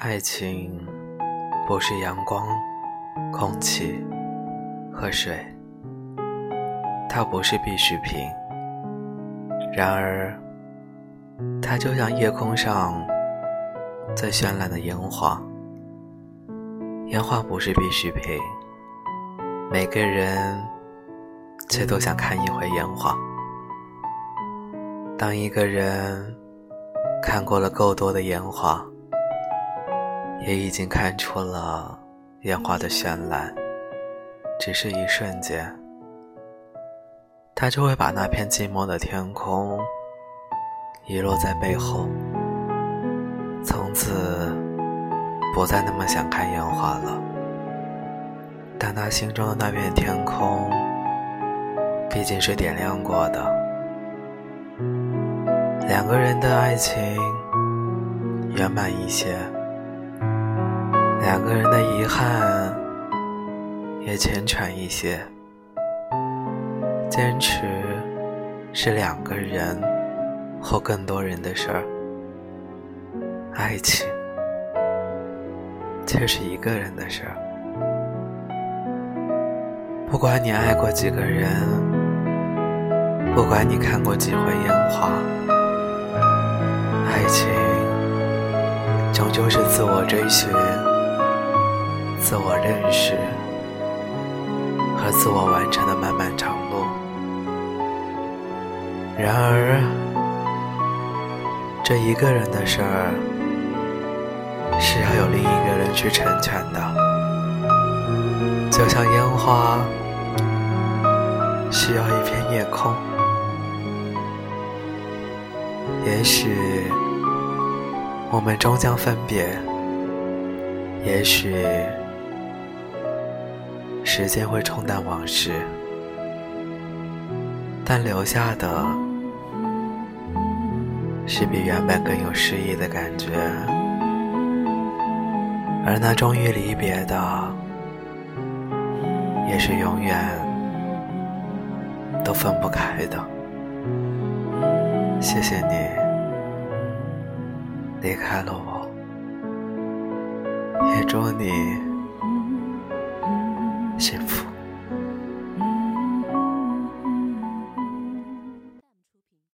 爱情不是阳光、空气和水，它不是必需品。然而，它就像夜空上最绚烂的烟花。烟花不是必需品，每个人却都想看一回烟花。当一个人看过了够多的烟花，也已经看出了烟花的绚烂，只是一瞬间，他就会把那片寂寞的天空遗落在背后，从此不再那么想看烟花了。但他心中的那片天空，毕竟是点亮过的。两个人的爱情圆满一些。两个人的遗憾也浅浅一些。坚持是两个人或更多人的事儿，爱情却是一个人的事儿。不管你爱过几个人，不管你看过几回烟花，爱情终究是自我追寻。自我认识和自我完成的漫漫长路。然而，这一个人的事儿是要有另一个人去成全的，就像烟花需要一片夜空。也许我们终将分别，也许。时间会冲淡往事，但留下的是比原本更有诗意的感觉，而那终于离别的，也是永远都分不开的。谢谢你离开了我，也祝你。幸福。